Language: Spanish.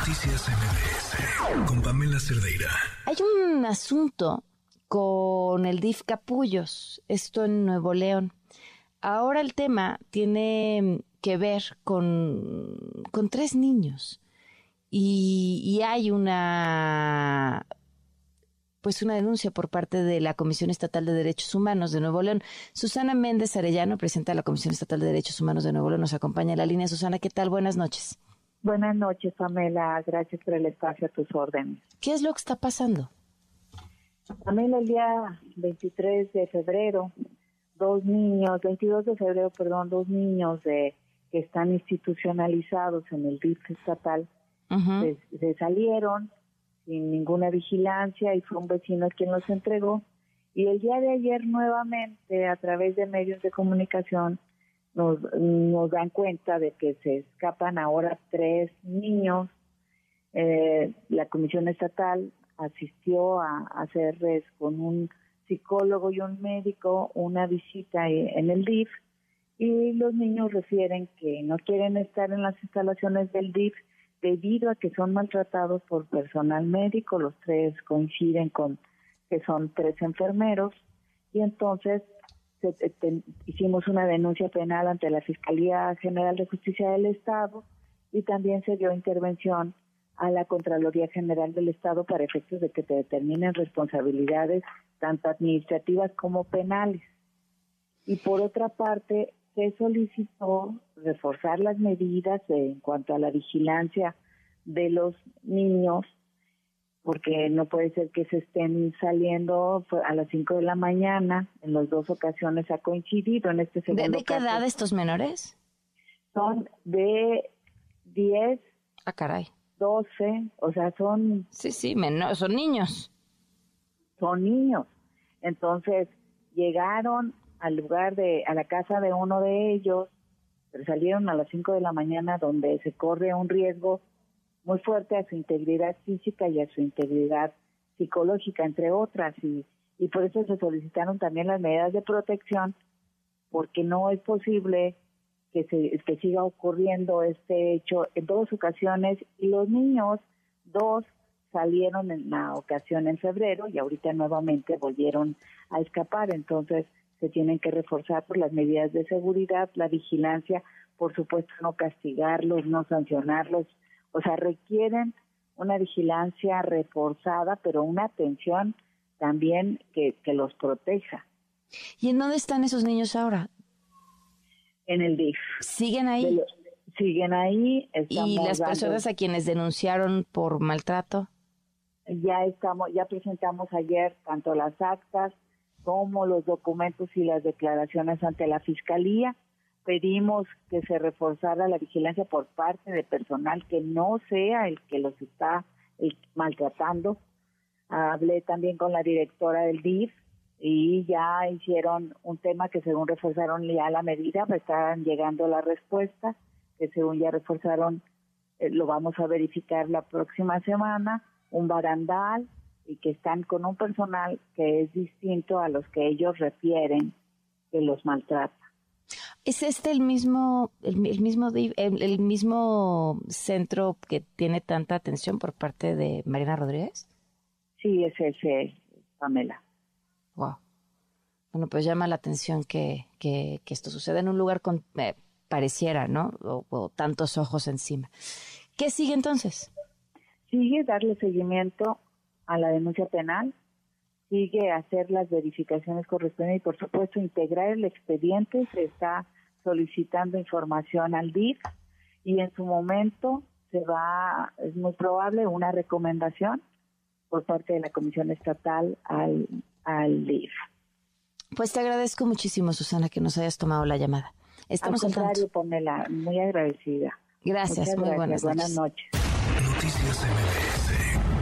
Noticias MBS con Pamela Cerdeira. Hay un asunto con el DIF Capullos, esto en Nuevo León. Ahora el tema tiene que ver con, con tres niños y, hay una pues una denuncia por parte de la Comisión Estatal de Derechos Humanos de Nuevo León. Susana Méndez Arellano, presidenta de la Comisión Estatal de Derechos Humanos de Nuevo León, nos acompaña en la línea. Susana, ¿qué tal? Buenas noches. Buenas noches, Pamela. Gracias por el espacio a tus órdenes. ¿Qué es lo que está pasando? Pamela, el día 23 de febrero, dos niños, 22 de febrero, perdón, dos niños de que están institucionalizados en el DIF estatal, se, se salieron sin ninguna vigilancia y fue un vecino quien los entregó. Y el día de ayer nuevamente a través de medios de comunicación nos, nos dan cuenta de que se escapan ahora tres niños. Eh, la Comisión Estatal asistió a, hacerles con un psicólogo y un médico una visita en el DIF y los niños refieren que no quieren estar en las instalaciones del DIF debido a que son maltratados por personal médico, los tres coinciden con que son tres enfermeros y entonces hicimos una denuncia penal ante la Fiscalía General de Justicia del Estado y también se dio intervención a la Contraloría General del Estado para efectos de que te determinen responsabilidades tanto administrativas como penales. Y por otra parte, se solicitó reforzar las medidas en cuanto a la vigilancia de los niños, porque no puede ser que se estén saliendo a las 5 de la mañana, en las dos ocasiones ha coincidido en este segundo ¿De, qué edad estos menores? Son de 10 ah, caray. 12, o sea, son... Sí, sí, son niños. Son niños. Entonces, llegaron al lugar de, a la casa de uno de ellos, pero salieron a las 5 de la mañana donde se corre un riesgo muy fuerte a su integridad física y a su integridad psicológica, entre otras, y, y por eso se solicitaron también las medidas de protección, porque no es posible que, se, que siga ocurriendo este hecho. En dos ocasiones, y los niños, dos, salieron en la ocasión en febrero y ahorita nuevamente volvieron a escapar, entonces se tienen que reforzar por las medidas de seguridad, la vigilancia, por supuesto no castigarlos, no sancionarlos, o sea, requieren una vigilancia reforzada, pero una atención también que, que los proteja. ¿Y en dónde están esos niños ahora? En el DIF. ¿Siguen ahí? siguen ahí. ¿Y las personas a quienes denunciaron por maltrato? Ya estamos, ya presentamos ayer tanto las actas como los documentos y las declaraciones ante la Fiscalía. Pedimos que se reforzara la vigilancia por parte de personal que no sea el que los está maltratando. Hablé también con la directora del DIF y ya hicieron un tema que según reforzaron ya la medida, pues están llegando la respuesta, que según ya reforzaron, eh, lo vamos a verificar la próxima semana, un barandal, y que están con un personal que es distinto a los que ellos refieren que los maltrata. ¿Es este el mismo, el, mismo, el, mismo centro que tiene tanta atención por parte de Marina Rodríguez? Sí, es ese, Pamela. Wow. Bueno, pues llama la atención que, que, esto suceda en un lugar con, eh, pareciera, ¿no? o, tantos ojos encima. ¿Qué sigue entonces? Sigue darle seguimiento a la denuncia penal, sigue a hacer las verificaciones correspondientes y por supuesto integrar el expediente, se está solicitando información al DIF y en su momento se va, es muy probable, una recomendación por parte de la Comisión Estatal al, al DIF. Pues te agradezco muchísimo, Susana, que nos hayas tomado la llamada. Estamos al contrario, Pamela, muy agradecida. Gracias, muy buenas noches. Buenas noches. Noticias MBS